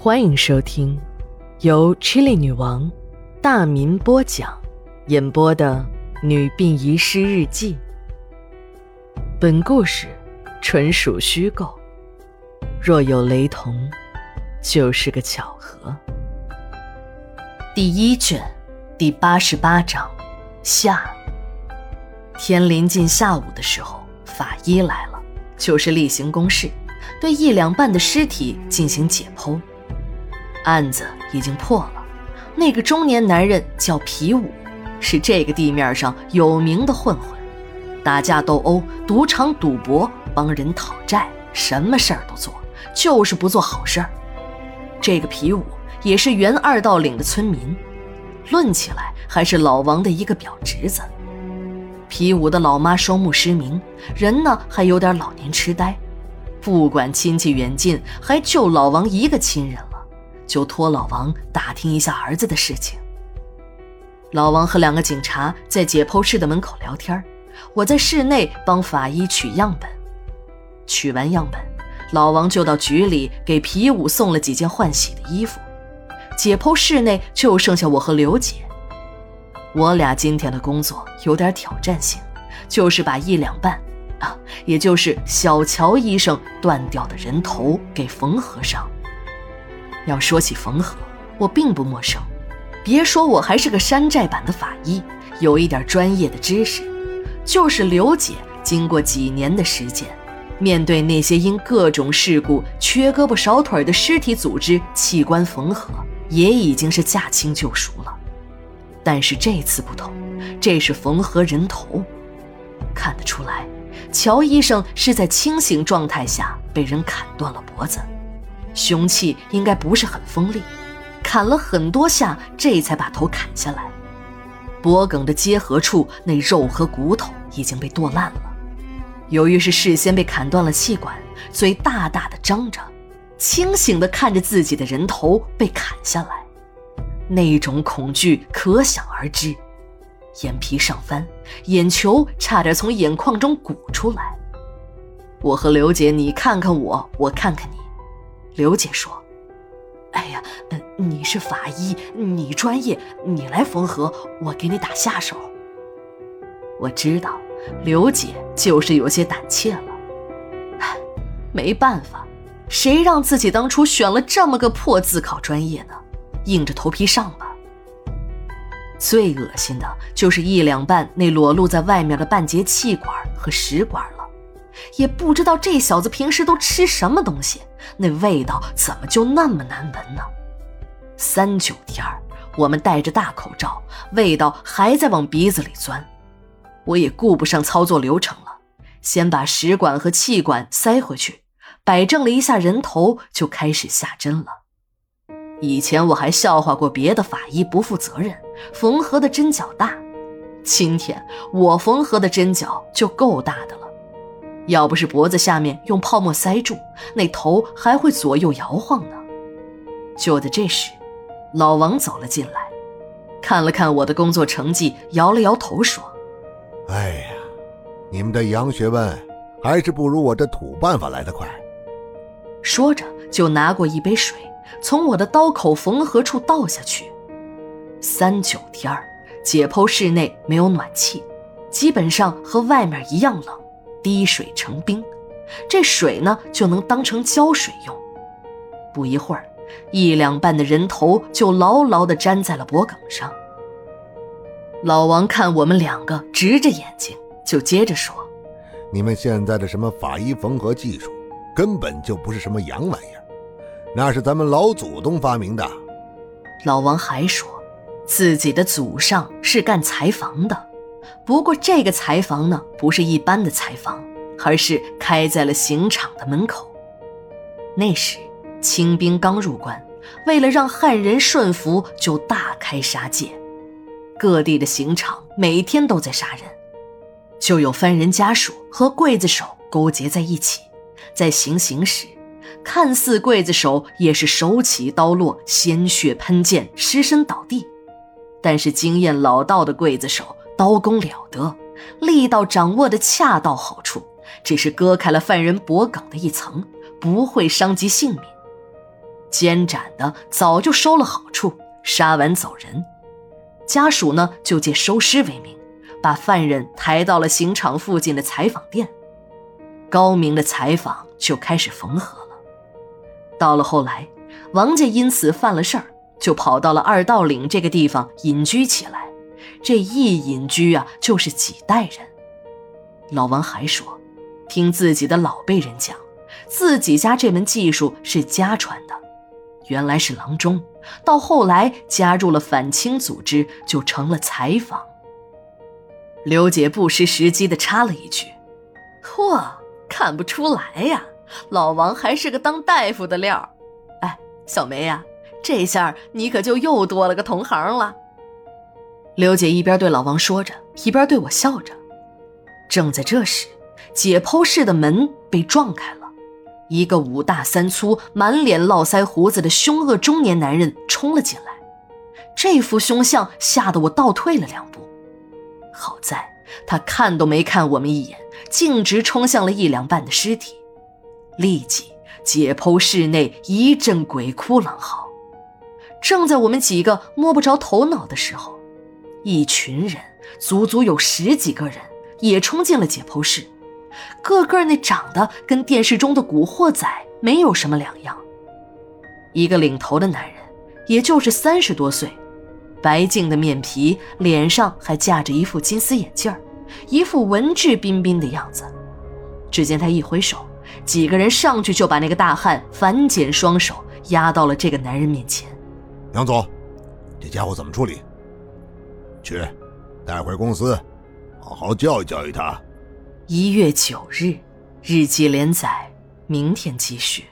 欢迎收听由 Chili 女王大民播讲、演播的《女病遗失日记》。本故事纯属虚构，若有雷同，就是个巧合。第一卷第八十八章下。天临近下午的时候，法医来了，就是例行公事，对一两半的尸体进行解剖。案子已经破了，那个中年男人叫皮武，是这个地面上有名的混混，打架斗殴、赌场赌博、帮人讨债，什么事儿都做，就是不做好事儿。这个皮武也是原二道岭的村民，论起来还是老王的一个表侄子。皮武的老妈双目失明，人呢还有点老年痴呆，不管亲戚远近，还就老王一个亲人，就托老王打听一下儿子的事情。老王和两个警察在解剖室的门口聊天，我在室内帮法医取样本。取完样本，老王就到局里给皮武送了几件换洗的衣服。解剖室内就剩下我和刘姐。我俩今天的工作有点挑战性，就是把一两半，啊，也就是小乔医生断掉的人头给缝合上。要说起缝合，我并不陌生，别说我还是个山寨版的法医，有一点专业的知识。就是刘姐经过几年的实践，面对那些因各种事故缺胳膊少腿的尸体组织器官缝合，也已经是驾轻就熟了。但是这次不同，这是缝合人头，看得出来，乔医生是在清醒状态下被人砍断了脖子，凶器应该不是很锋利，砍了很多下，这才把头砍下来。脖梗的结合处那肉和骨头已经被剁烂了，由于是事先被砍断了气管，嘴大大的张着，清醒的看着自己的人头被砍下来。那种恐惧可想而知，眼皮上翻，眼球差点从眼眶中鼓出来。我和刘姐，你看看我，我看看你。刘姐说：“哎呀，你是法医，你专业，你来缝合，我给你打下手。”我知道，刘姐就是有些胆怯了。唉，没办法，谁让自己当初选了这么个破自考专业呢？硬着头皮上吧。最恶心的就是一两半那裸露在外面的半截气管和食管，也不知道这小子平时都吃什么东西，那味道怎么就那么难闻呢？三九天，我们戴着大口罩，味道还在往鼻子里钻。我也顾不上操作流程了，先把食管和气管塞回去，摆正了一下人头，就开始下针了。以前我还笑话过别的法医不负责任，缝合的针脚大。今天我缝合的针脚就够大的了，要不是脖子下面用泡沫塞住，那头还会左右摇晃呢。就在这时，老王走了进来，看了看我的工作成绩，摇了摇头说：“哎呀，你们的洋学问还是不如我这土办法来得快。”说着就拿过一杯水。从我的刀口缝合处倒下去。三九天儿，解剖室内没有暖气，基本上和外面一样冷，滴水成冰。这水呢，就能当成胶水用。不一会儿，一两半的人头就牢牢地粘在了脖梗上。老王看我们两个直着眼睛，就接着说：“你们现在的什么法医缝合技术，根本就不是什么洋玩意儿。”那是咱们老祖宗发明的。老王还说，自己的祖上是干裁缝的，不过这个裁房呢，不是一般的裁房，而是开在了刑场的门口。那时清兵刚入关，为了让汉人顺服，就大开杀戒，各地的刑场每天都在杀人，就有犯人家属和刽子手勾结在一起，在行刑时。看似刽子手也是手起刀落，鲜血喷溅，尸身倒地。但是经验老道的刽子手刀工了得，力道掌握的恰到好处，只是割开了犯人脖颈的一层，不会伤及性命。监斩的早就收了好处，杀完走人。家属呢，就借收尸为名，把犯人抬到了刑场附近的采访店。高明的采访就开始缝合了。到了后来，王家因此犯了事儿，就跑到了二道岭这个地方隐居起来。这一隐居啊，就是几代人。老王还说，听自己的老辈人讲，自己家这门技术是家传的，原来是郎中。到后来加入了反清组织，就成了采访。刘姐不失时机的插了一句：“嚯，看不出来呀，老王还是个当大夫的料。哎，小梅呀，这下你可就又多了个同行了。”刘姐一边对老王说着，一边对我笑着。正在这时，解剖室的门被撞开了。一个五大三粗、满脸络腮胡子的凶恶中年男人冲了进来，这副凶相吓得我倒退了两步。好在他看都没看我们一眼，径直冲向了一两半的尸体。立即，解剖室内一阵鬼哭狼嚎。正在我们几个摸不着头脑的时候，一群人，足足有十几个人，也冲进了解剖室。个个那长得跟电视中的古惑仔没有什么两样。一个领头的男人，也就是三十多岁，白净的面皮，脸上还架着一副金丝眼镜一副文质彬彬的样子。只见他一挥手，几个人上去就把那个大汉反剪双手压到了这个男人面前。杨总，这家伙怎么处理？去，带回公司，好好教育教育他。一月九日，日记连载，明天继续。